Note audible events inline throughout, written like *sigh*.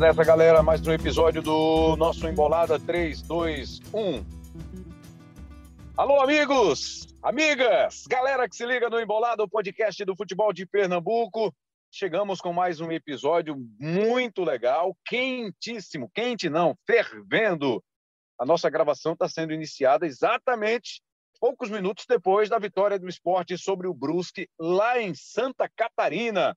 Vamos nessa, galera. Mais um episódio do nosso Embolada 3, 2, 1. Alô, amigos, amigas, galera que se liga no Embolada, o podcast do futebol de Pernambuco. Chegamos com mais um episódio muito legal, quentíssimo, quente não, fervendo. A nossa gravação está sendo iniciada exatamente poucos minutos depois da vitória do esporte sobre o Brusque, lá em Santa Catarina.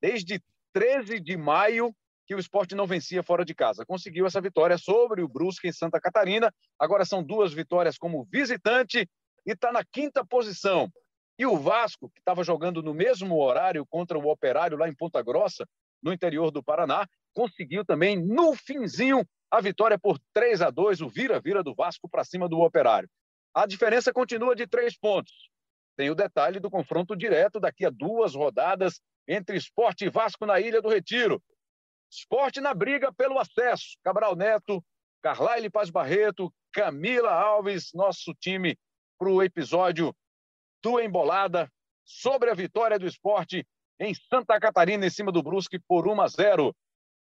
Desde 13 de maio, que o esporte não vencia fora de casa. Conseguiu essa vitória sobre o Brusque em Santa Catarina. Agora são duas vitórias como visitante e está na quinta posição. E o Vasco, que estava jogando no mesmo horário contra o Operário lá em Ponta Grossa, no interior do Paraná, conseguiu também no finzinho a vitória por 3 a 2, o vira-vira do Vasco para cima do Operário. A diferença continua de três pontos. Tem o detalhe do confronto direto daqui a duas rodadas entre Esporte e Vasco na Ilha do Retiro. Esporte na briga pelo acesso. Cabral Neto, Carlaile Paz Barreto, Camila Alves, nosso time para o episódio do Embolada sobre a vitória do esporte em Santa Catarina em cima do Brusque por 1 a 0.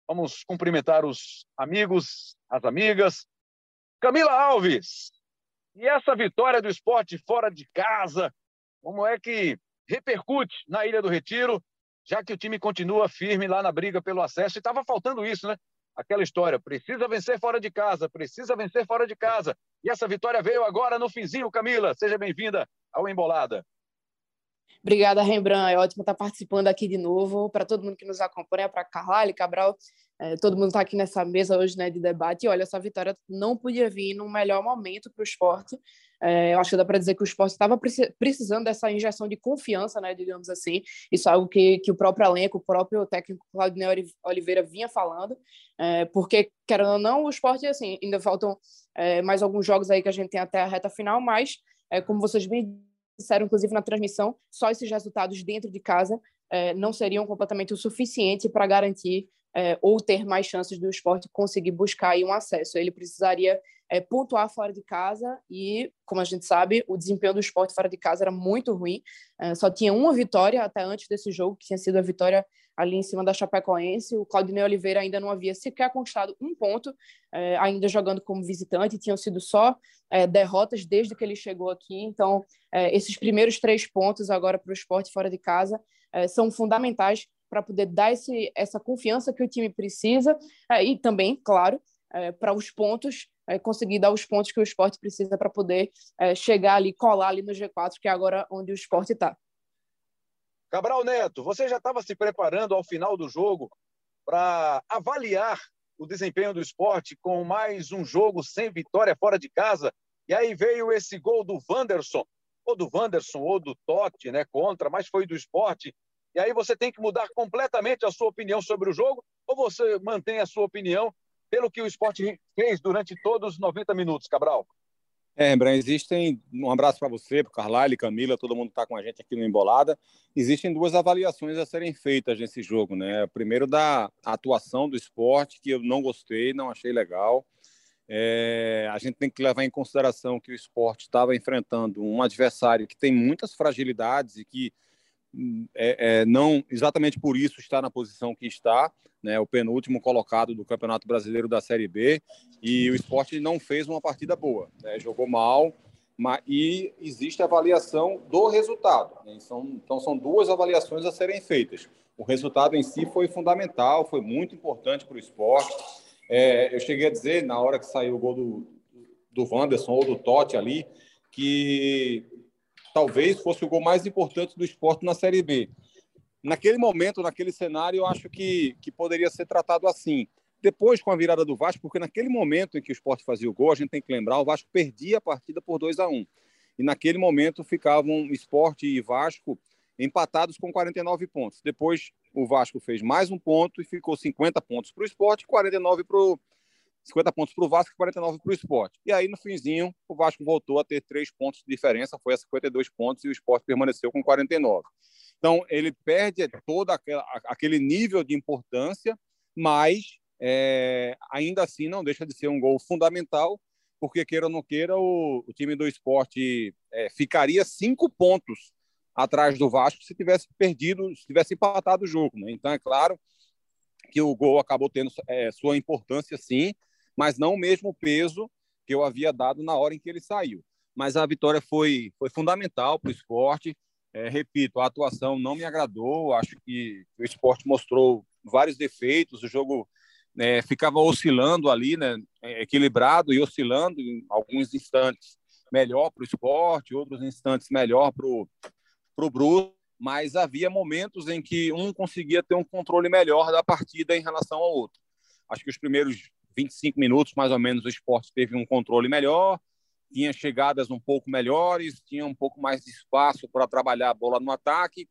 Vamos cumprimentar os amigos, as amigas. Camila Alves, e essa vitória do esporte fora de casa, como é que repercute na Ilha do Retiro já que o time continua firme lá na briga pelo acesso. E estava faltando isso, né? Aquela história, precisa vencer fora de casa, precisa vencer fora de casa. E essa vitória veio agora no finzinho, Camila. Seja bem-vinda ao Embolada. Obrigada, Rembrandt. É ótimo estar participando aqui de novo. Para todo mundo que nos acompanha, para Carvalho, Cabral, é, todo mundo está aqui nessa mesa hoje né, de debate. E olha, essa vitória não podia vir num melhor momento para o esporte. É, eu acho que dá para dizer que o esporte estava precisando dessa injeção de confiança, né, digamos assim. Isso é algo que, que o próprio elenco, o próprio técnico Claudinei Oliveira vinha falando. É, porque, querendo ou não, o esporte, assim, ainda faltam mais alguns jogos aí que a gente tem até a reta final, mas, como vocês bem disseram, inclusive na transmissão, só esses resultados dentro de casa é, não seriam completamente o suficiente para garantir é, ou ter mais chances do esporte conseguir buscar aí um acesso. Ele precisaria é, pontuar fora de casa e, como a gente sabe, o desempenho do esporte fora de casa era muito ruim. É, só tinha uma vitória até antes desse jogo, que tinha sido a vitória ali em cima da Chapecoense. O Claudinei Oliveira ainda não havia sequer conquistado um ponto, é, ainda jogando como visitante. Tinham sido só é, derrotas desde que ele chegou aqui. Então, é, esses primeiros três pontos agora para o esporte fora de casa são fundamentais para poder dar esse, essa confiança que o time precisa é, e também, claro, é, para os pontos, é, conseguir dar os pontos que o esporte precisa para poder chegar ali, colar ali no G4, que é agora onde o esporte está. Cabral Neto, você já estava se preparando ao final do jogo para avaliar o desempenho do esporte com mais um jogo sem vitória fora de casa. E aí veio esse gol do Wanderson, ou do Wanderson, ou do Totti, né, contra, mas foi do esporte e aí você tem que mudar completamente a sua opinião sobre o jogo, ou você mantém a sua opinião pelo que o esporte fez durante todos os 90 minutos, Cabral? É, Rembrandt, existem. Um abraço para você, para o Carlyle, Camila, todo mundo está com a gente aqui no Embolada. Existem duas avaliações a serem feitas nesse jogo, né? Primeiro, da atuação do esporte, que eu não gostei, não achei legal. É, a gente tem que levar em consideração que o esporte estava enfrentando um adversário que tem muitas fragilidades e que é, é, não exatamente por isso está na posição que está, né, o penúltimo colocado do Campeonato Brasileiro da Série B, e o esporte não fez uma partida boa, né, jogou mal, mas, e existe a avaliação do resultado. Né, são, então, são duas avaliações a serem feitas. O resultado em si foi fundamental, foi muito importante para o esporte. É, eu cheguei a dizer, na hora que saiu o gol do, do Wanderson ou do Totti ali, que talvez fosse o gol mais importante do esporte na Série B. Naquele momento, naquele cenário, eu acho que, que poderia ser tratado assim. Depois, com a virada do Vasco, porque naquele momento em que o esporte fazia o gol, a gente tem que lembrar, o Vasco perdia a partida por 2 a 1 E naquele momento ficavam esporte e Vasco empatados com 49 pontos. Depois, o Vasco fez mais um ponto e ficou 50 pontos para o esporte e 49 para o 50 pontos para o Vasco e 49 para o esporte. E aí, no finzinho, o Vasco voltou a ter três pontos de diferença, foi a 52 pontos, e o esporte permaneceu com 49. Então, ele perde todo aquele nível de importância, mas é, ainda assim não deixa de ser um gol fundamental, porque, queira ou não queira, o, o time do esporte é, ficaria cinco pontos atrás do Vasco se tivesse perdido, se tivesse empatado o jogo. Né? Então, é claro que o gol acabou tendo é, sua importância, sim, mas não o mesmo peso que eu havia dado na hora em que ele saiu. Mas a vitória foi, foi fundamental para o esporte. É, repito, a atuação não me agradou. Acho que o esporte mostrou vários defeitos. O jogo é, ficava oscilando ali, né, é, equilibrado e oscilando em alguns instantes melhor para o esporte, outros instantes melhor para o Bruce, mas havia momentos em que um conseguia ter um controle melhor da partida em relação ao outro. Acho que os primeiros 25 minutos, mais ou menos, o esporte teve um controle melhor, tinha chegadas um pouco melhores, tinha um pouco mais de espaço para trabalhar a bola no ataque.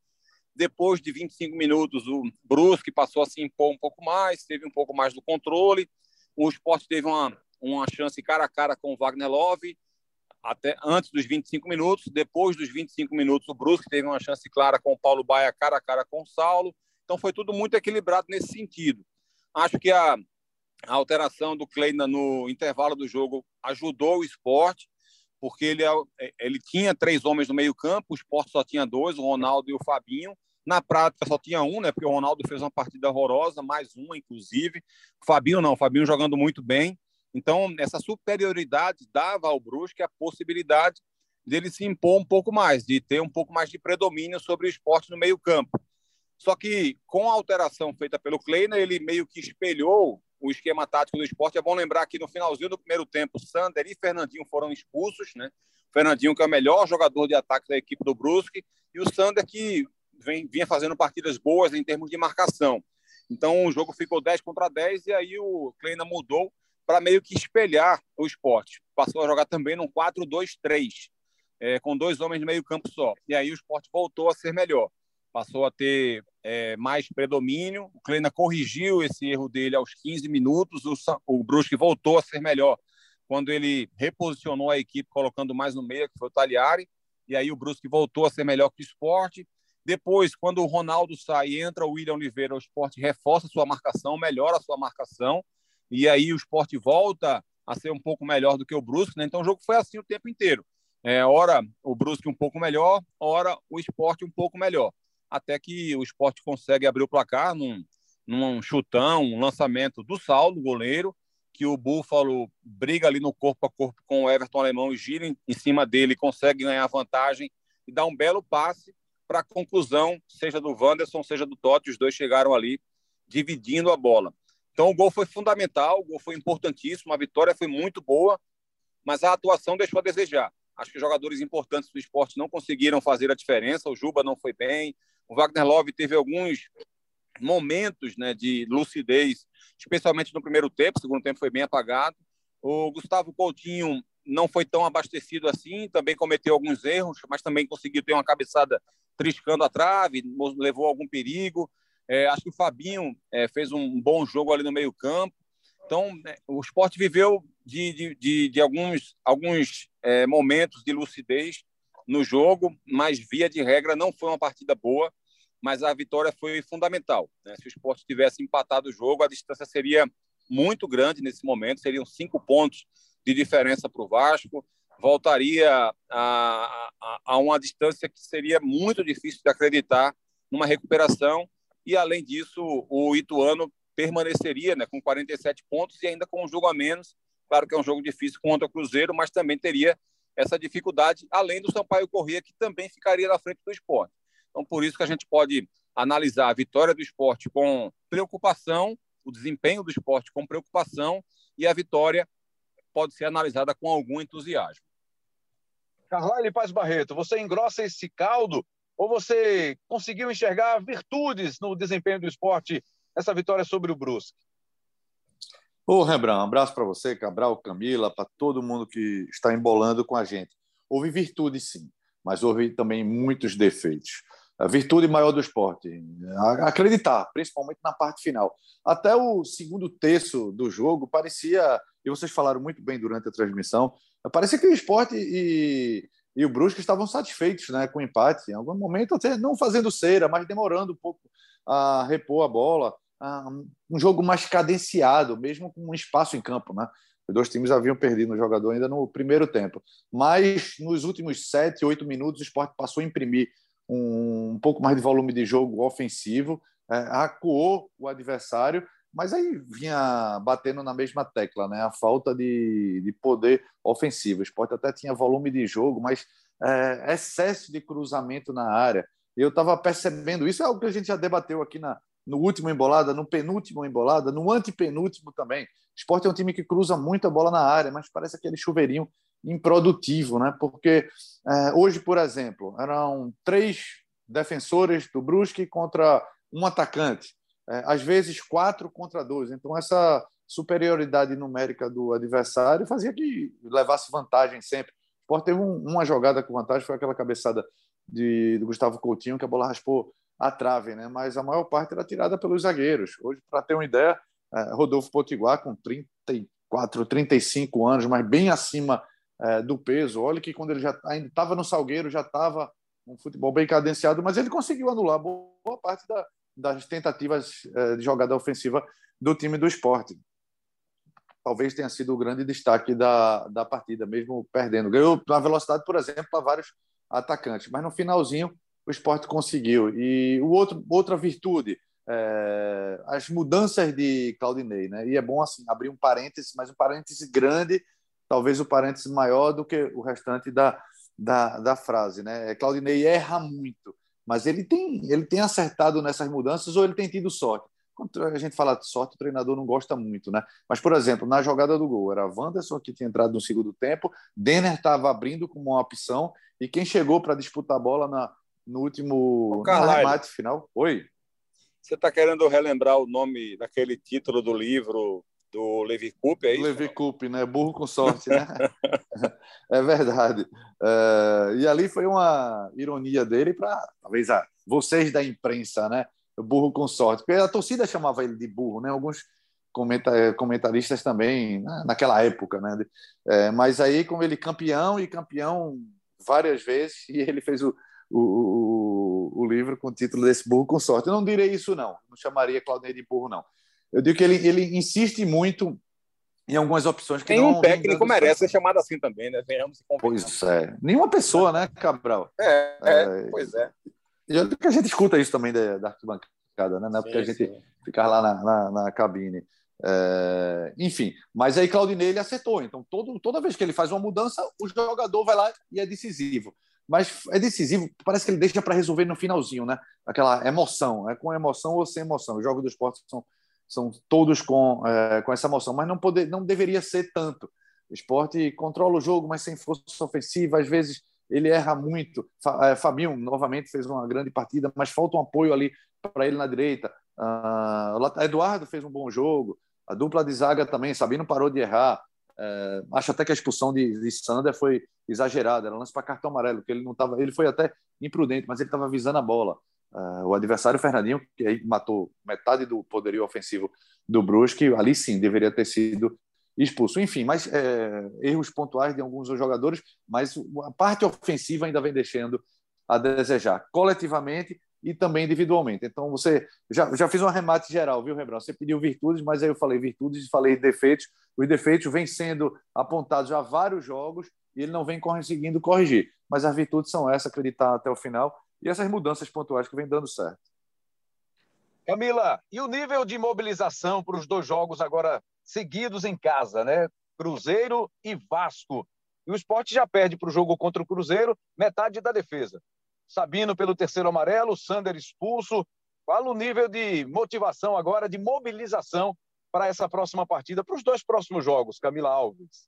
Depois de 25 minutos, o Brusque passou a se impor um pouco mais, teve um pouco mais do controle. O esporte teve uma, uma chance cara a cara com o Wagner Love, até antes dos 25 minutos. Depois dos 25 minutos, o Brusque teve uma chance clara com o Paulo Baia cara a cara com o Saulo. Então foi tudo muito equilibrado nesse sentido. Acho que a, a alteração do Kleina no intervalo do jogo ajudou o esporte, porque ele, é, ele tinha três homens no meio-campo, o esporte só tinha dois, o Ronaldo e o Fabinho. Na prática só tinha um, né? Porque o Ronaldo fez uma partida horrorosa, mais uma, inclusive. O Fabinho não, o Fabinho jogando muito bem. Então, essa superioridade dava ao Brusque a possibilidade dele se impor um pouco mais, de ter um pouco mais de predomínio sobre o esporte no meio-campo. Só que, com a alteração feita pelo Kleiner, ele meio que espelhou o esquema tático do esporte. É bom lembrar que no finalzinho do primeiro tempo, Sander e Fernandinho foram expulsos. Né? Fernandinho, que é o melhor jogador de ataque da equipe do Brusque, e o Sander, que vem, vinha fazendo partidas boas em termos de marcação. Então, o jogo ficou 10 contra 10, e aí o Kleiner mudou para meio que espelhar o esporte. Passou a jogar também num 4-2-3, é, com dois homens no meio campo só. E aí o esporte voltou a ser melhor. Passou a ter é, mais predomínio. O Kleina corrigiu esse erro dele aos 15 minutos. O, o Brusque voltou a ser melhor quando ele reposicionou a equipe, colocando mais no meio, que foi o Taliari. E aí o Brusque voltou a ser melhor que o esporte. Depois, quando o Ronaldo sai e entra o William Oliveira, o esporte reforça sua marcação, melhora sua marcação e aí o esporte volta a ser um pouco melhor do que o Brusque, né? Então o jogo foi assim o tempo inteiro. É, hora o Brusque um pouco melhor, hora o esporte um pouco melhor. Até que o esporte consegue abrir o placar num, num chutão, um lançamento do Saulo, goleiro, que o Búfalo briga ali no corpo a corpo com o Everton Alemão e gira em, em cima dele, consegue ganhar vantagem e dá um belo passe para a conclusão, seja do Wanderson, seja do Totti, os dois chegaram ali dividindo a bola. Então o gol foi fundamental, o gol foi importantíssimo, a vitória foi muito boa, mas a atuação deixou a desejar. Acho que jogadores importantes do esporte não conseguiram fazer a diferença. O Juba não foi bem, o Wagner Love teve alguns momentos né, de lucidez, especialmente no primeiro tempo. O segundo tempo foi bem apagado. O Gustavo Coutinho não foi tão abastecido assim, também cometeu alguns erros, mas também conseguiu ter uma cabeçada triscando a trave, levou algum perigo. É, acho que o Fabinho é, fez um bom jogo ali no meio-campo. Então, é, o esporte viveu de, de, de, de alguns, alguns é, momentos de lucidez no jogo, mas, via de regra, não foi uma partida boa, mas a vitória foi fundamental. Né? Se o esporte tivesse empatado o jogo, a distância seria muito grande nesse momento, seriam cinco pontos de diferença para o Vasco, voltaria a, a, a uma distância que seria muito difícil de acreditar numa recuperação e, além disso, o Ituano permaneceria né, com 47 pontos e ainda com um jogo a menos. Claro que é um jogo difícil contra o Cruzeiro, mas também teria essa dificuldade, além do Sampaio Corrêa, que também ficaria na frente do esporte. Então, por isso que a gente pode analisar a vitória do esporte com preocupação, o desempenho do esporte com preocupação, e a vitória pode ser analisada com algum entusiasmo. Carlyle Paz Barreto, você engrossa esse caldo ou você conseguiu enxergar virtudes no desempenho do esporte nessa vitória sobre o Brusque? Ô, Rembrandt, um abraço para você, Cabral, Camila, para todo mundo que está embolando com a gente. Houve virtudes, sim, mas houve também muitos defeitos. A virtude maior do esporte, acreditar, principalmente na parte final. Até o segundo terço do jogo parecia, e vocês falaram muito bem durante a transmissão, parecia que o esporte e e o Brusque estavam satisfeitos né, com o empate. Em algum momento, até não fazendo cera, mas demorando um pouco a repor a bola. Um jogo mais cadenciado, mesmo com um espaço em campo. Né? Os dois times haviam perdido o jogador ainda no primeiro tempo. Mas nos últimos sete, oito minutos, o esporte passou a imprimir um, um pouco mais de volume de jogo ofensivo é, acuou o adversário, mas aí vinha batendo na mesma tecla, né? A falta de, de poder ofensivo. O esporte até tinha volume de jogo, mas é, excesso de cruzamento na área. Eu estava percebendo isso, é algo que a gente já debateu aqui na, no último embolada, no penúltimo embolada, no antepenúltimo também. O esporte é um time que cruza muita bola na área, mas parece aquele chuveirinho improdutivo, né? Porque é, hoje, por exemplo, eram três defensores do Brusque contra um atacante, é, às vezes quatro contra dois. Então, essa superioridade numérica do adversário fazia que levasse vantagem sempre. O Sport teve um, uma jogada com vantagem, foi aquela cabeçada de, do Gustavo Coutinho, que a bola raspou a trave, né? mas a maior parte era tirada pelos zagueiros. Hoje, para ter uma ideia, é, Rodolfo Potiguar, com 34, 35 anos, mas bem acima é, do peso. Olha que quando ele já ainda estava no Salgueiro, já estava um futebol bem cadenciado, mas ele conseguiu anular boa parte da, das tentativas é, de jogada ofensiva do time do esporte. Talvez tenha sido o grande destaque da, da partida, mesmo perdendo. Ganhou na velocidade, por exemplo, para vários atacantes, mas no finalzinho o esporte conseguiu. E o outro, outra virtude, é, as mudanças de Claudinei, né? E é bom assim abrir um parêntese, mas um parêntese grande talvez o parênteses maior do que o restante da, da, da frase. Né? É, Claudinei erra muito, mas ele tem, ele tem acertado nessas mudanças ou ele tem tido sorte. Quando a gente fala de sorte, o treinador não gosta muito, né? Mas, por exemplo, na jogada do gol, era Wanderson que tinha entrado no segundo tempo, Denner estava abrindo como uma opção, e quem chegou para disputar a bola na, no último remate final? Oi. Você está querendo relembrar o nome daquele título do livro do Levi Coupe, é isso? Levi Coupe, né? Burro com sorte, né? *laughs* é verdade. Uh, e ali foi uma ironia dele para, talvez, ah, vocês da imprensa, né? Burro com sorte. Porque a torcida chamava ele de burro, né? Alguns comentaristas também, né? naquela época, né? É, mas aí, como ele campeão e campeão várias vezes, *laughs* e ele fez o, o, o, o livro com o título desse burro com sorte. Eu não direi isso, não. Não chamaria Claudinei de burro, não. Eu digo que ele, ele insiste muito em algumas opções que Nenhum não técnico merece ser chamado assim também, né? Venhamos se Pois é. Nenhuma pessoa, né, Cabral? É, é, é pois é. E que a gente escuta isso também da, da arquibancada, né? Não é porque a gente ficar lá na, na, na cabine. É, enfim, mas aí Claudinei ele acertou. Então, todo, toda vez que ele faz uma mudança, o jogador vai lá e é decisivo. Mas é decisivo, parece que ele deixa para resolver no finalzinho, né? Aquela emoção, é com emoção ou sem emoção. Os jogos do esporte são são todos com, é, com essa emoção, mas não, poder, não deveria ser tanto. O esporte controla o jogo, mas sem força ofensiva, às vezes ele erra muito. É, Fabinho, novamente, fez uma grande partida, mas falta um apoio ali para ele na direita. Uh, Eduardo fez um bom jogo, a dupla de zaga também, Sabino parou de errar. É, acho até que a expulsão de, de Sander foi exagerada, era lance para cartão amarelo, que ele não tava, ele foi até imprudente, mas ele estava visando a bola. Uh, o adversário Fernandinho, que aí matou metade do poderio ofensivo do Brusque, ali sim deveria ter sido expulso. Enfim, mas é, erros pontuais de alguns jogadores, mas a parte ofensiva ainda vem deixando a desejar, coletivamente e também individualmente. Então, você já, já fiz um arremate geral, viu, Rembrandt? Você pediu virtudes, mas aí eu falei virtudes e falei defeitos. Os defeitos vêm sendo apontados há vários jogos e ele não vem conseguindo corrigir. Mas as virtudes são essas, acreditar até o final e essas mudanças pontuais que vem dando certo. Camila, e o nível de mobilização para os dois jogos agora seguidos em casa, né? Cruzeiro e Vasco. E o esporte já perde para o jogo contra o Cruzeiro metade da defesa. Sabino pelo terceiro amarelo, Sander expulso. Qual o nível de motivação agora, de mobilização para essa próxima partida, para os dois próximos jogos, Camila Alves?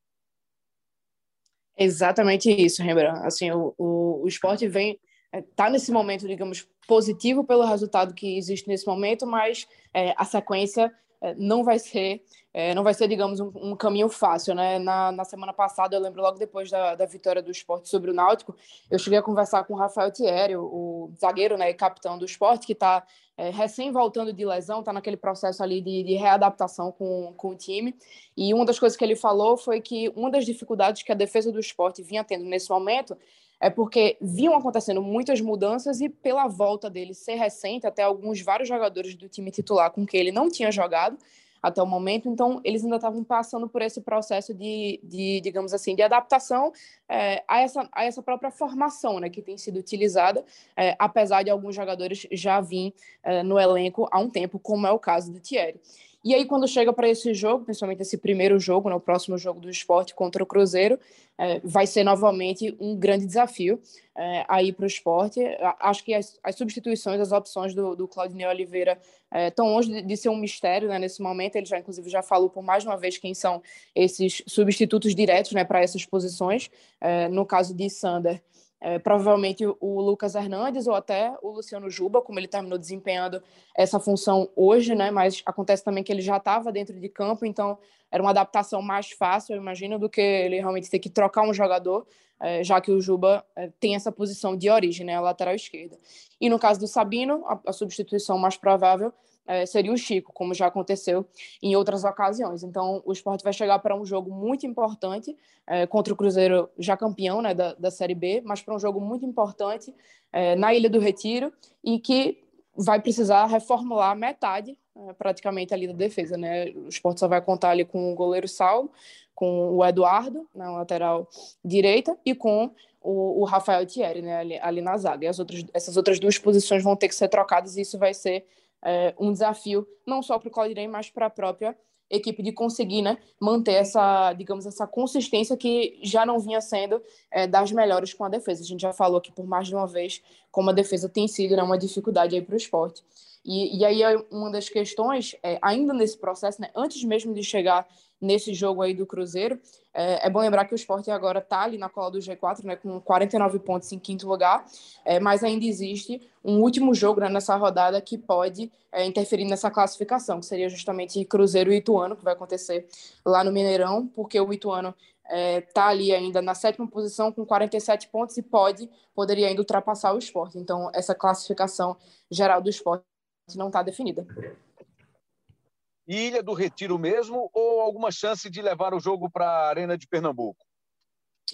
Exatamente isso, Rembrandt. Assim, o, o, o esporte vem está é, nesse momento, digamos, positivo pelo resultado que existe nesse momento, mas é, a sequência é, não vai ser, é, não vai ser, digamos, um, um, caminho fácil, né? Na, na semana passada, eu lembro logo depois da, da vitória do esporte sobre o Náutico, eu cheguei a conversar com o Rafael Thierry, o, zagueiro, né, e capitão do esporte, que está é, recém voltando de lesão, está naquele processo ali de, de, readaptação com, com o time. E uma das coisas que ele falou foi que uma das dificuldades que a defesa do esporte vinha tendo nesse momento é porque vinham acontecendo muitas mudanças e pela volta dele ser recente, até alguns vários jogadores do time titular com que ele não tinha jogado, até o momento, então eles ainda estavam passando por esse processo de, de digamos assim, de adaptação é, a, essa, a essa própria formação né, que tem sido utilizada, é, apesar de alguns jogadores já virem é, no elenco há um tempo, como é o caso do Thierry. E aí, quando chega para esse jogo, principalmente esse primeiro jogo, né, próximo jogo do esporte contra o Cruzeiro, é, vai ser novamente um grande desafio é, aí para o esporte. Acho que as, as, substituições, as opções do, do Claudinei Oliveira estão é, longe de, de, ser um mistério né, nesse momento. Ele já, inclusive, já falou por mais uma vez quem são esses substitutos diretos né, para essas posições. É, no caso de Sander, é, provavelmente o Lucas Hernandes ou até o Luciano Juba, como ele terminou desempenhando essa função hoje, né? Mas acontece também que ele já estava dentro de campo, então era uma adaptação mais fácil, eu imagino, do que ele realmente ter que trocar um jogador, é, já que o Juba é, tem essa posição de origem, né? A lateral esquerda. E no caso do Sabino, a, a substituição mais provável é, seria o Chico, como já aconteceu em outras ocasiões. Então, o esporte vai chegar para um jogo muito importante é, contra o Cruzeiro, já campeão né, da, da Série B, mas para um jogo muito importante é, na Ilha do Retiro e que vai precisar reformular metade, é, praticamente, ali da defesa. Né? O esporte só vai contar ali com o goleiro Saulo, com o Eduardo, na lateral direita, e com o, o Rafael Thierry, né, ali, ali na zaga. E as outras, essas outras duas posições vão ter que ser trocadas e isso vai ser um desafio não só para o Claudinei, mas para a própria equipe de conseguir né, manter essa, digamos, essa consistência que já não vinha sendo é, das melhores com a defesa. A gente já falou aqui por mais de uma vez como a defesa tem sido né, uma dificuldade para o esporte. E, e aí uma das questões, é, ainda nesse processo, né, antes mesmo de chegar nesse jogo aí do Cruzeiro. É, é bom lembrar que o Sport agora está ali na cola do G4, né, com 49 pontos em quinto lugar, é, mas ainda existe um último jogo né, nessa rodada que pode é, interferir nessa classificação, que seria justamente Cruzeiro e Ituano, que vai acontecer lá no Mineirão, porque o Ituano está é, tá ali ainda na sétima posição com 47 pontos e pode, poderia ainda ultrapassar o esporte. Então, essa classificação geral do esporte não está definida. Ilha do Retiro mesmo ou alguma chance de levar o jogo para a Arena de Pernambuco?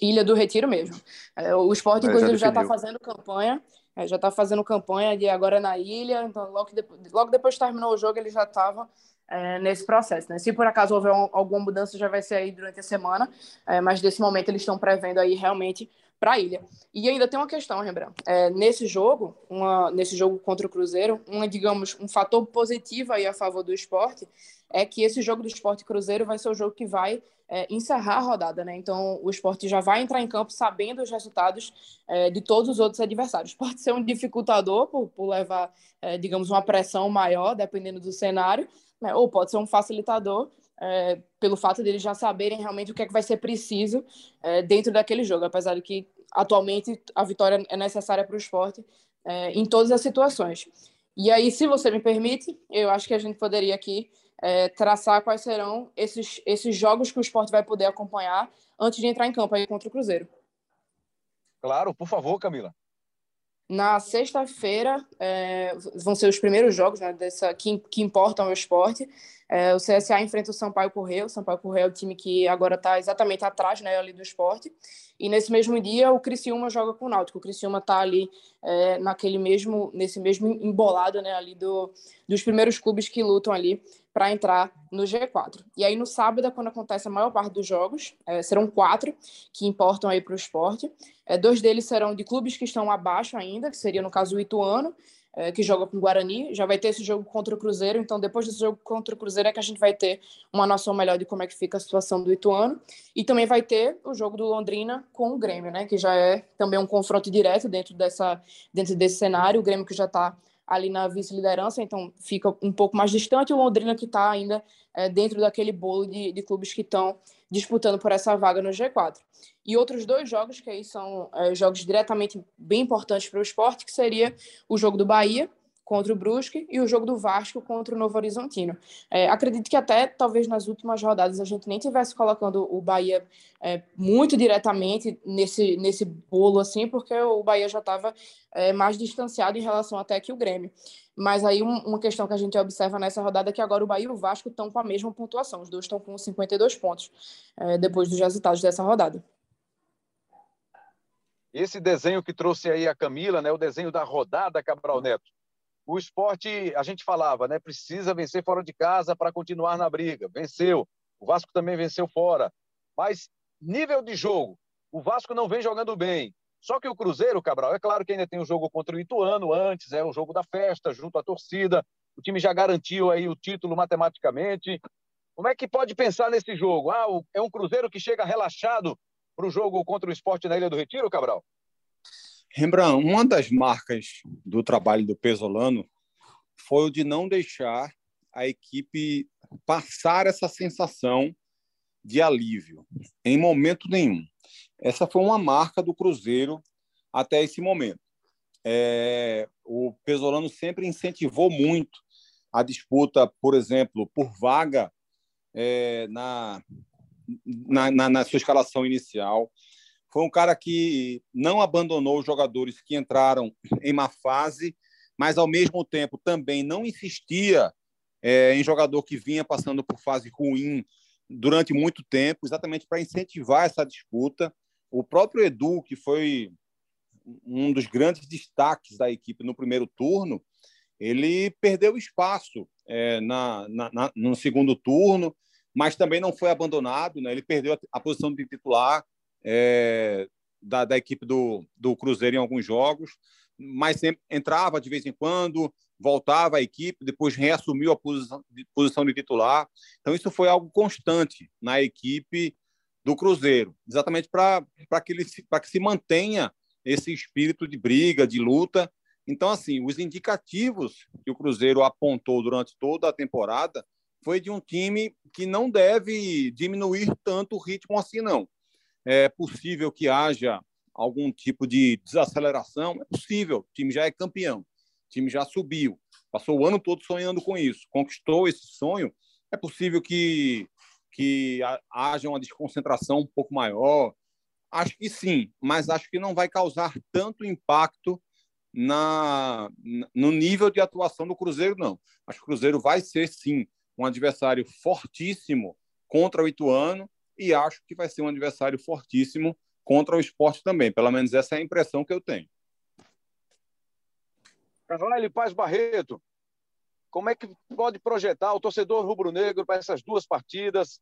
Ilha do Retiro mesmo. É, o esporte, é, inclusive, já está fazendo campanha, é, já está fazendo campanha de agora na ilha, então logo, depois, logo depois que terminou o jogo, ele já estava é, nesse processo. Né? Se por acaso houver um, alguma mudança, já vai ser aí durante a semana, é, mas nesse momento eles estão prevendo aí realmente para a ilha. E ainda tem uma questão, Rembrandt. É, nesse jogo, uma, nesse jogo contra o Cruzeiro, uma, digamos, um fator positivo aí a favor do esporte é que esse jogo do esporte Cruzeiro vai ser o jogo que vai é, encerrar a rodada, né? Então o esporte já vai entrar em campo sabendo os resultados é, de todos os outros adversários. Pode ser um dificultador por, por levar, é, digamos, uma pressão maior, dependendo do cenário, né? ou pode ser um facilitador é, pelo fato deles já saberem realmente o que é que vai ser preciso é, dentro daquele jogo, apesar de que atualmente a vitória é necessária para o esporte é, em todas as situações. E aí, se você me permite, eu acho que a gente poderia aqui é, traçar quais serão esses, esses jogos que o esporte vai poder acompanhar antes de entrar em campo aí contra o Cruzeiro. Claro, por favor, Camila. Na sexta-feira é, vão ser os primeiros jogos né, dessa, que, que importam ao esporte. É, o CSA enfrenta o Sampaio Correio. O Sampaio Correio é o time que agora está exatamente atrás né, ali do esporte. E nesse mesmo dia o Criciúma joga com o Náutico. O Criciúma está ali é, naquele mesmo, nesse mesmo embolado né, ali do, dos primeiros clubes que lutam ali para entrar no G4. E aí no sábado, é quando acontece a maior parte dos jogos, é, serão quatro que importam aí para o esporte. É, dois deles serão de clubes que estão abaixo ainda, que seria no caso o Ituano, que joga com o Guarani. Já vai ter esse jogo contra o Cruzeiro, então depois desse jogo contra o Cruzeiro é que a gente vai ter uma noção melhor de como é que fica a situação do Ituano. E também vai ter o jogo do Londrina com o Grêmio, né, que já é também um confronto direto dentro, dessa, dentro desse cenário. O Grêmio que já está ali na vice-liderança, então fica um pouco mais distante. O Londrina que está ainda é, dentro daquele bolo de, de clubes que estão disputando por essa vaga no G4. E outros dois jogos que aí são é, jogos diretamente bem importantes para o esporte, que seria o jogo do Bahia, contra o Brusque e o jogo do Vasco contra o Novo Horizontino. É, acredito que até talvez nas últimas rodadas a gente nem tivesse colocando o Bahia é, muito diretamente nesse, nesse bolo assim, porque o Bahia já estava é, mais distanciado em relação até que o Grêmio. Mas aí um, uma questão que a gente observa nessa rodada é que agora o Bahia e o Vasco estão com a mesma pontuação, os dois estão com 52 pontos é, depois dos resultados dessa rodada. Esse desenho que trouxe aí a Camila, né, o desenho da rodada Cabral Neto, o esporte, a gente falava, né? Precisa vencer fora de casa para continuar na briga. Venceu. O Vasco também venceu fora. Mas nível de jogo, o Vasco não vem jogando bem. Só que o Cruzeiro, Cabral, é claro que ainda tem o jogo contra o Ituano antes, é o jogo da festa, junto à torcida. O time já garantiu aí o título matematicamente. Como é que pode pensar nesse jogo? Ah, é um Cruzeiro que chega relaxado para o jogo contra o esporte na Ilha do Retiro, Cabral? Rembrandt, uma das marcas do trabalho do Pesolano foi o de não deixar a equipe passar essa sensação de alívio em momento nenhum. Essa foi uma marca do Cruzeiro até esse momento. É, o Pesolano sempre incentivou muito a disputa, por exemplo, por vaga é, na, na, na, na sua escalação inicial. Foi um cara que não abandonou os jogadores que entraram *laughs* em má fase, mas ao mesmo tempo também não insistia é, em jogador que vinha passando por fase ruim durante muito tempo, exatamente para incentivar essa disputa. O próprio Edu, que foi um dos grandes destaques da equipe no primeiro turno, ele perdeu espaço é, na, na, no segundo turno, mas também não foi abandonado, né? ele perdeu a, a posição de titular é, da, da, equipe do, do Cruzeiro em alguns jogos, mas sempre entrava de vez em quando, voltava à equipe, depois reassumiu a posição posição de titular. Então, isso foi algo constante na equipe do Cruzeiro, exatamente para que, ele, que se mantenha esse espírito de briga, de luta. Então, assim, os indicativos que o Cruzeiro apontou durante toda a temporada foi de um time que não deve diminuir tanto o ritmo assim, não. É possível que haja algum tipo de desaceleração, é possível, o time já é campeão, o time já subiu, passou o ano todo sonhando com isso, conquistou esse sonho, é possível que, que haja uma desconcentração um pouco maior, acho que sim, mas acho que não vai causar tanto impacto na, no nível de atuação do Cruzeiro, não. Acho que o Cruzeiro vai ser, sim, um adversário fortíssimo contra o Ituano e acho que vai ser um adversário fortíssimo contra o esporte também. Pelo menos essa é a impressão que eu tenho. Carvalho Paz Barreto, como é que pode projetar o torcedor rubro-negro para essas duas partidas,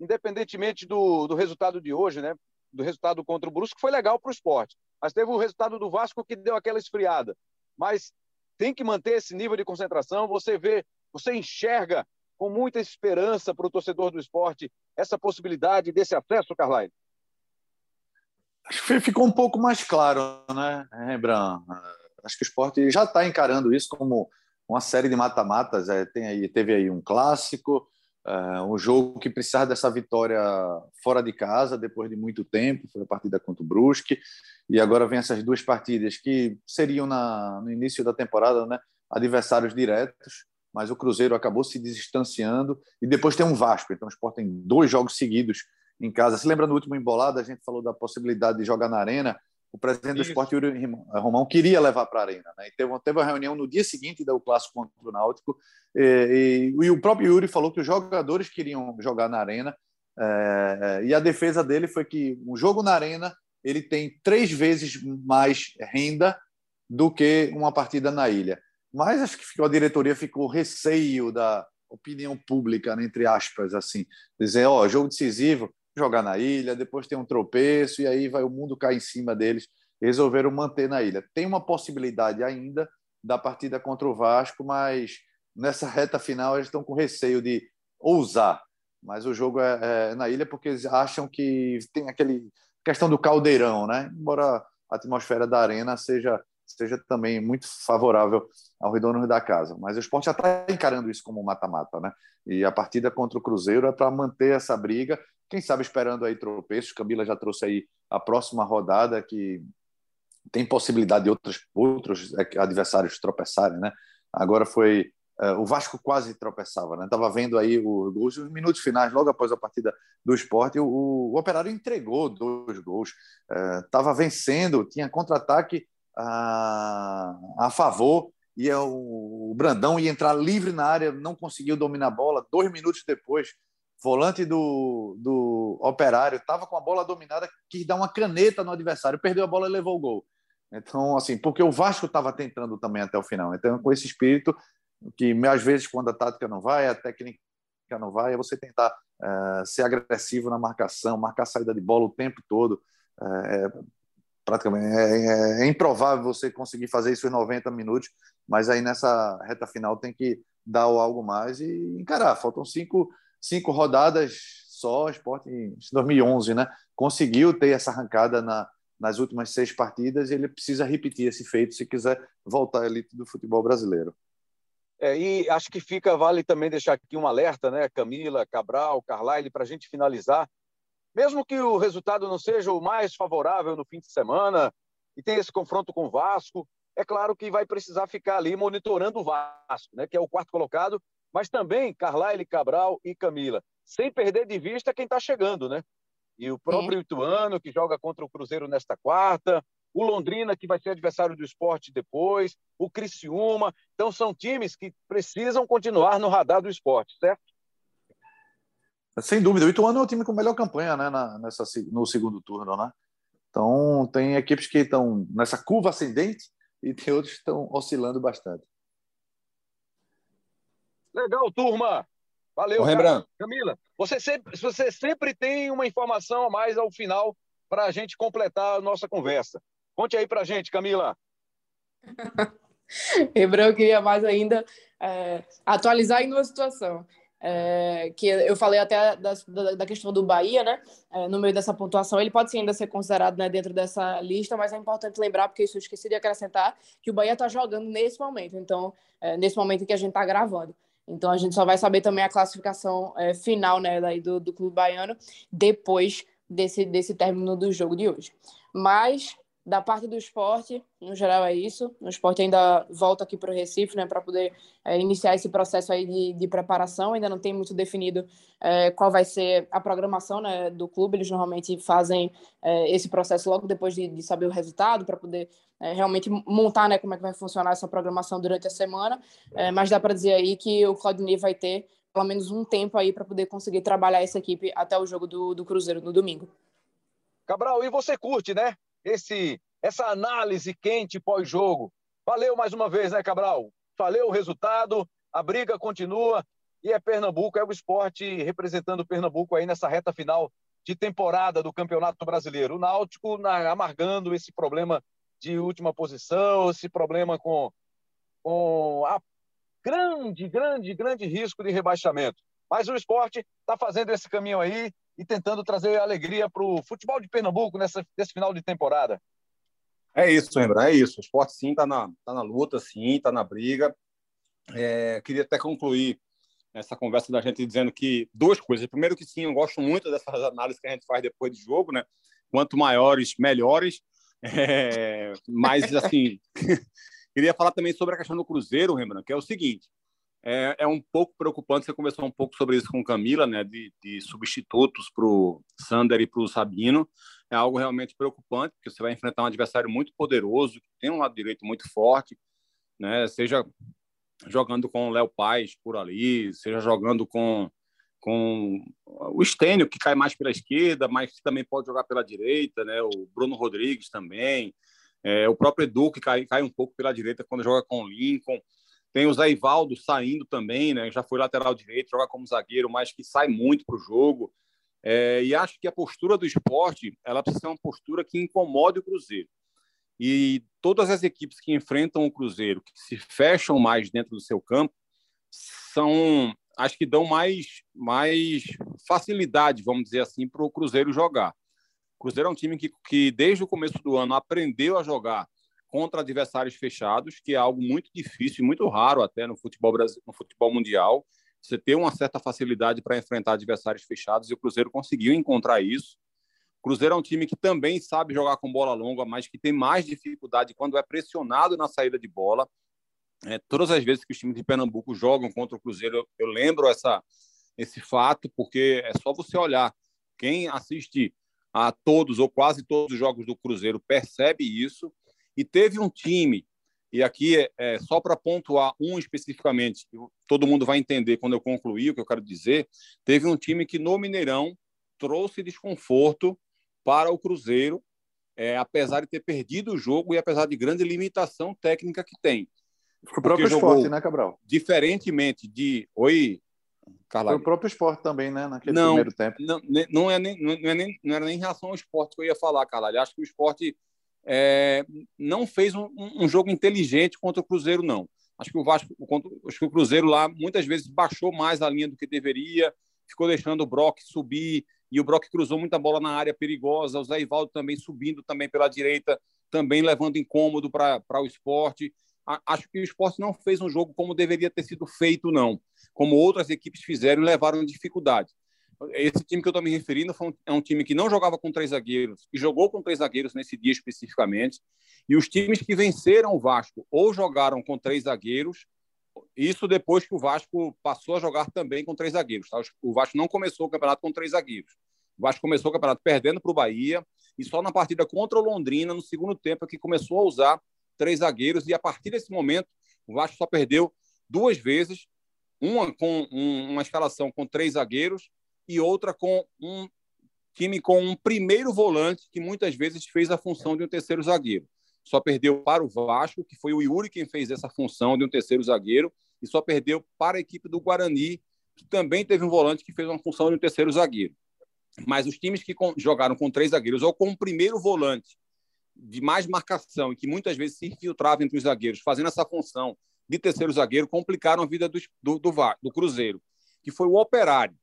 independentemente do, do resultado de hoje, né? Do resultado contra o que foi legal para o esporte. Mas teve o resultado do Vasco que deu aquela esfriada. Mas tem que manter esse nível de concentração. Você vê, você enxerga com muita esperança para o torcedor do esporte essa possibilidade desse acesso, Carlyle? Ficou um pouco mais claro, né, Rembrandt? Acho que o esporte já está encarando isso como uma série de mata-matas. É, tem aí, teve aí um clássico, é, um jogo que precisava dessa vitória fora de casa depois de muito tempo, foi a partida contra o Brusque, e agora vem essas duas partidas que seriam na, no início da temporada, né, adversários diretos mas o Cruzeiro acabou se distanciando e depois tem um Vasco. Então o Sport tem dois jogos seguidos em casa. Se lembra no último embolado, a gente falou da possibilidade de jogar na Arena. O presidente Isso. do Sport, Yuri Romão, queria levar para a Arena. Né? E teve, teve uma reunião no dia seguinte do clássico contra o Náutico e, e, e, o próprio Yuri falou que os jogadores queriam jogar na Arena é, e a defesa dele foi que um jogo na Arena ele tem três vezes mais renda do que uma partida na ilha. Mas acho que a diretoria ficou receio da opinião pública, né, entre aspas, assim, dizer, ó, jogo decisivo, jogar na ilha, depois tem um tropeço e aí vai o mundo cair em cima deles. Resolveram manter na ilha. Tem uma possibilidade ainda da partida contra o Vasco, mas nessa reta final eles estão com receio de ousar. Mas o jogo é, é na ilha porque eles acham que tem aquele questão do caldeirão, né? Embora a atmosfera da arena seja seja também muito favorável ao retorno da casa. Mas o esporte já está encarando isso como mata-mata, né? E a partida contra o Cruzeiro é para manter essa briga. Quem sabe esperando aí tropeços. Camila já trouxe aí a próxima rodada que tem possibilidade de outros, outros adversários tropeçarem, né? Agora foi uh, o Vasco quase tropeçava, né? Tava vendo aí o, os minutos finais logo após a partida do esporte, o, o Operário entregou dois gols, estava uh, vencendo, tinha contra-ataque a, a favor e é o, Brandão ia entrar livre na área, não conseguiu dominar a bola. Dois minutos depois, volante do, do Operário estava com a bola dominada, quis dar uma caneta no adversário, perdeu a bola e levou o gol. Então, assim, porque o Vasco estava tentando também até o final. Então, com esse espírito, que às vezes, quando a tática não vai, a técnica não vai, é você tentar é, ser agressivo na marcação, marcar saída de bola o tempo todo. É, praticamente é, é, é, improvável você conseguir fazer isso em 90 minutos, mas aí nessa reta final tem que dar algo mais e encarar. Faltam cinco, cinco rodadas só, esporte em 2011, né? Conseguiu ter essa arrancada na, nas últimas seis partidas e ele precisa repetir esse feito se quiser voltar à elite do futebol brasileiro. É, e acho que fica, vale também deixar aqui um alerta, né, Camila, Cabral, Carlyle, para a gente finalizar. Mesmo que o resultado não seja o mais favorável no fim de semana e tem esse confronto com o Vasco, é claro que vai precisar ficar ali monitorando o Vasco, né, que é o quarto colocado, mas também Carlyle, Cabral e Camila, sem perder de vista quem está chegando, né? E o próprio Ituano, que joga contra o Cruzeiro nesta quarta, o Londrina, que vai ser adversário do esporte depois, o Criciúma. Então, são times que precisam continuar no radar do esporte, certo? Sem dúvida. O Ituano é o time com melhor campanha né, na, nessa, no segundo turno, né? Então, tem equipes que estão nessa curva ascendente e tem outros que estão oscilando bastante. Legal, turma. Valeu, Rembrandt. Camila, você sempre, você sempre tem uma informação a mais ao final para a gente completar a nossa conversa. Conte aí para a gente, Camila. *laughs* Hebreu queria mais ainda é, atualizar em uma situação. É, que eu falei até da, da, questão do Bahia, né? É, no meio dessa pontuação, ele pode sim ainda ser considerado né, dentro dessa lista, mas é importante lembrar, porque isso eu esqueci de acrescentar, que o Bahia está jogando nesse momento, então, é, nesse momento em que a gente está gravando. Então a gente só vai saber também a classificação é, final né, daí do, do clube baiano depois desse, desse término do jogo de hoje. Mas da parte do esporte, no geral é isso. O esporte ainda volta aqui para o Recife, né, para poder é, iniciar esse processo aí de, de preparação. Ainda não tem muito definido é, qual vai ser a programação né, do clube. Eles normalmente fazem é, esse processo logo depois de, de saber o resultado, para poder é, realmente montar né, como é que vai funcionar essa programação durante a semana. É, mas dá para dizer aí que o Claudinei vai ter pelo menos um tempo aí para poder conseguir trabalhar essa equipe até o jogo do, do Cruzeiro no domingo. Cabral, e você curte, né? Esse, essa análise quente pós-jogo. Valeu mais uma vez, né, Cabral? Valeu o resultado, a briga continua e é Pernambuco, é o esporte representando Pernambuco aí nessa reta final de temporada do Campeonato Brasileiro. O Náutico na, amargando esse problema de última posição, esse problema com, com a grande, grande, grande risco de rebaixamento. Mas o esporte está fazendo esse caminho aí e tentando trazer alegria para o futebol de Pernambuco nessa, nesse final de temporada. É isso, lembra? É isso. O esporte sim está na, tá na luta, sim, está na briga. É, queria até concluir essa conversa da gente dizendo que duas coisas. Primeiro que sim, eu gosto muito dessas análises que a gente faz depois de jogo, né? Quanto maiores, melhores. É, mas assim, *laughs* queria falar também sobre a questão do Cruzeiro, Rembrandt, que é o seguinte: é, é um pouco preocupante. Você conversou um pouco sobre isso com Camila, né? De, de substitutos para o Sander e para o Sabino. É algo realmente preocupante, porque você vai enfrentar um adversário muito poderoso, que tem um lado direito muito forte, né? Seja jogando com o Léo Paz por ali, seja jogando com com o Estênio, que cai mais pela esquerda, mas que também pode jogar pela direita, né? O Bruno Rodrigues também, é, o próprio Edu, que cai, cai um pouco pela direita quando joga com o Lincoln. Tem o Zé Ivaldo saindo também, né? Já foi lateral direito, joga como zagueiro, mas que sai muito para o jogo. É, e acho que a postura do esporte ela precisa ser uma postura que incomode o Cruzeiro. E todas as equipes que enfrentam o Cruzeiro, que se fecham mais dentro do seu campo, são, acho que dão mais, mais facilidade, vamos dizer assim, para o Cruzeiro jogar. O Cruzeiro é um time que, que, desde o começo do ano, aprendeu a jogar contra adversários fechados, que é algo muito difícil e muito raro até no futebol, no futebol mundial. Você ter uma certa facilidade para enfrentar adversários fechados e o Cruzeiro conseguiu encontrar isso. O Cruzeiro é um time que também sabe jogar com bola longa, mas que tem mais dificuldade quando é pressionado na saída de bola. É, todas as vezes que os times de Pernambuco jogam contra o Cruzeiro, eu, eu lembro essa, esse fato, porque é só você olhar. Quem assiste a todos ou quase todos os jogos do Cruzeiro percebe isso e teve um time, e aqui é, é só para pontuar um especificamente, todo mundo vai entender quando eu concluir o que eu quero dizer. Teve um time que no Mineirão trouxe desconforto para o Cruzeiro é, apesar de ter perdido o jogo e apesar de grande limitação técnica que tem. O próprio esporte, né, Cabral? Diferentemente de. Oi, Carla. Foi o próprio esporte também, né? Naquele não, primeiro tempo. Não, não, é nem, não, é nem, não era nem em relação ao esporte que eu ia falar, Carla. Acho que o esporte é, não fez um, um, jogo inteligente contra o Cruzeiro, não. Acho que o Vasco, acho que o Cruzeiro lá muitas vezes baixou mais a linha do que deveria, ficou deixando o Brock subir e o Brock cruzou muita bola na área perigosa. O Zé Ivaldo também subindo também pela direita, também levando incômodo para o esporte. Acho que o esporte não fez um jogo como deveria ter sido feito, não. Como outras equipes fizeram e levaram dificuldade. Esse time que eu estou me referindo um, é um time que não jogava com três zagueiros e jogou com três zagueiros nesse dia especificamente. E os times que venceram o Vasco ou jogaram com três zagueiros, isso depois que o Vasco passou a jogar também com três zagueiros. Tá? O Vasco não começou o campeonato com três zagueiros. O Vasco começou o campeonato perdendo para o Bahia e só na partida contra o Londrina, no segundo tempo, é que começou a usar três zagueiros. E a partir desse momento, o Vasco só perdeu duas vezes, uma com um, uma escalação com três zagueiros e outra com um time com um primeiro volante que muitas vezes fez a função de um terceiro zagueiro. Só perdeu para o Vasco, que foi o Yuri quem fez essa função de um terceiro zagueiro, e só perdeu para a equipe do Guarani, que também teve um volante que fez uma função de um terceiro zagueiro. Mas os times que jogaram com três zagueiros ou com o primeiro volante de mais marcação e que muitas vezes se infiltrava entre os zagueiros, fazendo essa função de terceiro zagueiro, complicaram a vida do, do, do, do Cruzeiro, que foi o Operário.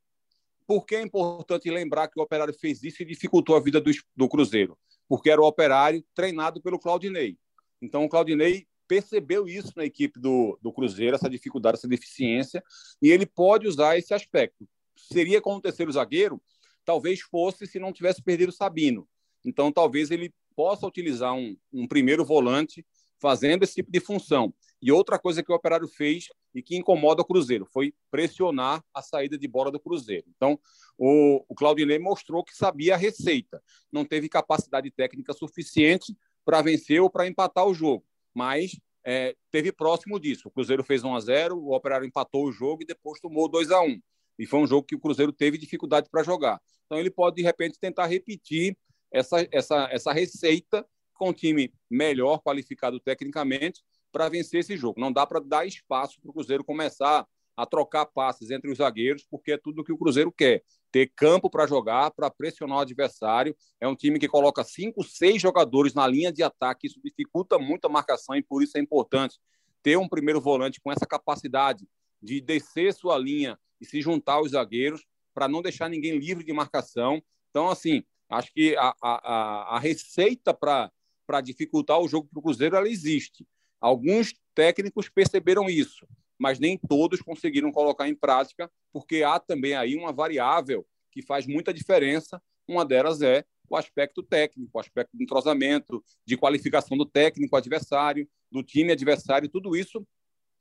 Por que é importante lembrar que o Operário fez isso e dificultou a vida do, do Cruzeiro? Porque era o Operário treinado pelo Claudinei. Então, o Claudinei percebeu isso na equipe do, do Cruzeiro, essa dificuldade, essa deficiência, e ele pode usar esse aspecto. Seria como terceiro zagueiro, talvez fosse se não tivesse perdido o Sabino. Então, talvez ele possa utilizar um, um primeiro volante fazendo esse tipo de função. E outra coisa que o Operário fez e que incomoda o Cruzeiro foi pressionar a saída de bola do Cruzeiro. Então, o, o Claudinei mostrou que sabia a receita, não teve capacidade técnica suficiente para vencer ou para empatar o jogo, mas é, teve próximo disso. O Cruzeiro fez 1 a 0 o Operário empatou o jogo e depois tomou 2 a 1 E foi um jogo que o Cruzeiro teve dificuldade para jogar. Então, ele pode, de repente, tentar repetir essa, essa, essa receita com um time melhor, qualificado tecnicamente, para vencer esse jogo. Não dá para dar espaço para o Cruzeiro começar a trocar passes entre os zagueiros, porque é tudo o que o Cruzeiro quer. Ter campo para jogar, para pressionar o adversário. É um time que coloca cinco, seis jogadores na linha de ataque. Isso dificulta muito a marcação e por isso é importante ter um primeiro volante com essa capacidade de descer sua linha e se juntar aos zagueiros para não deixar ninguém livre de marcação. Então, assim, acho que a, a, a receita para dificultar o jogo para o Cruzeiro ela existe. Alguns técnicos perceberam isso, mas nem todos conseguiram colocar em prática, porque há também aí uma variável que faz muita diferença. Uma delas é o aspecto técnico, o aspecto de entrosamento, de qualificação do técnico adversário, do time adversário, tudo isso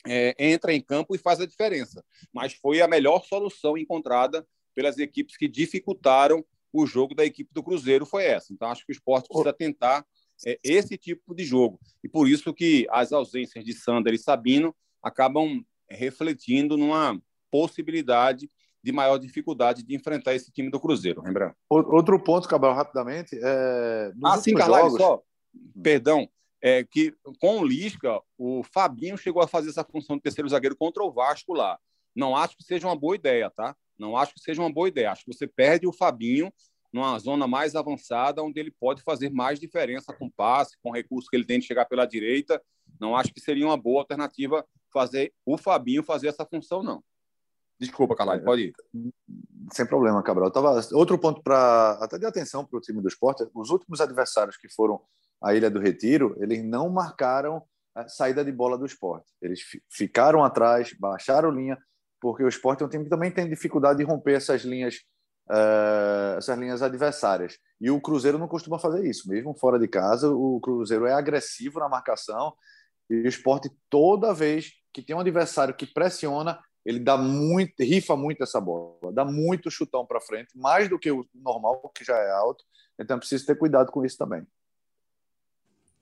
é, entra em campo e faz a diferença. Mas foi a melhor solução encontrada pelas equipes que dificultaram o jogo da equipe do Cruzeiro foi essa. Então, acho que o esporte precisa tentar é, esse tipo de jogo. E por isso que as ausências de Sander e Sabino acabam refletindo numa possibilidade de maior dificuldade de enfrentar esse time do Cruzeiro, lembra? Outro ponto, Cabral, rapidamente. É, ah, sim, jogos... só. Perdão. É que com o Lisca, o Fabinho chegou a fazer essa função de terceiro zagueiro contra o Vasco lá. Não acho que seja uma boa ideia, tá? Não acho que seja uma boa ideia. Acho que você perde o Fabinho numa zona mais avançada, onde ele pode fazer mais diferença com passe, com recurso que ele tem de chegar pela direita. Não acho que seria uma boa alternativa fazer o Fabinho fazer essa função, não. Desculpa, Calai, pode ir. Sem problema, Cabral. Tava... Outro ponto para até de atenção para o time do esporte: os últimos adversários que foram à Ilha do Retiro, eles não marcaram a saída de bola do esporte. Eles ficaram atrás, baixaram linha, porque o esporte é um time que também tem dificuldade de romper essas linhas uh, essas linhas adversárias. E o Cruzeiro não costuma fazer isso, mesmo fora de casa, o Cruzeiro é agressivo na marcação e o esporte, toda vez que tem um adversário que pressiona, ele dá muito, rifa muito essa bola, dá muito chutão para frente, mais do que o normal, que já é alto. Então precisa ter cuidado com isso também.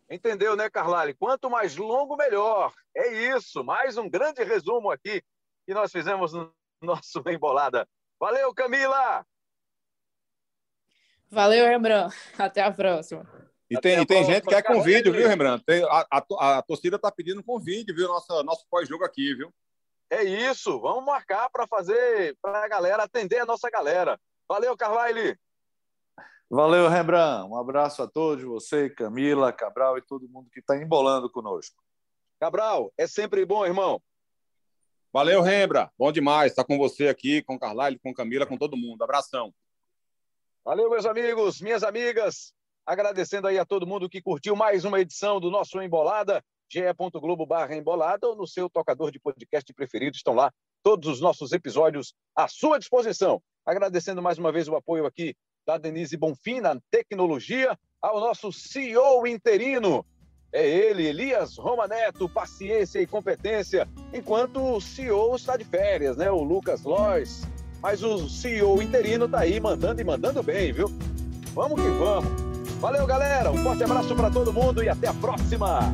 Entendeu, né, Carlyle? Quanto mais longo, melhor. É isso. Mais um grande resumo aqui que nós fizemos no nosso *laughs* Bem Bolada. Valeu, Camila! Valeu, Rembrandt. *laughs* Até a próxima. E tem, e tem gente que quer com vídeo, viu, Rembrandt? Tem, a, a, a, torcida está pedindo com vídeo, viu? Nosso, nosso pós-jogo aqui, viu? É isso, vamos marcar para fazer, para a galera atender a nossa galera. Valeu, Carlyle! Valeu, Rembrandt. Um abraço a todos, você, Camila, Cabral e todo mundo que está embolando conosco. Cabral, é sempre bom, irmão. Valeu, Rembra. Bom demais estar com você aqui, com Carlyle, com Camila, com todo mundo. Abração. Valeu, meus amigos, minhas amigas. Agradecendo aí a todo mundo que curtiu mais uma edição do nosso Embolada, ge.globo barra embolada ou no seu tocador de podcast preferido. Estão lá todos os nossos episódios à sua disposição. Agradecendo mais uma vez o apoio aqui da Denise Bonfim na tecnologia, ao nosso CEO interino, é ele, Elias Roma Neto, paciência e competência, enquanto o CEO está de férias, né? O Lucas Lois. Mas o CEO interino está aí mandando e mandando bem, viu? Vamos que vamos. Valeu, galera. Um forte abraço para todo mundo e até a próxima.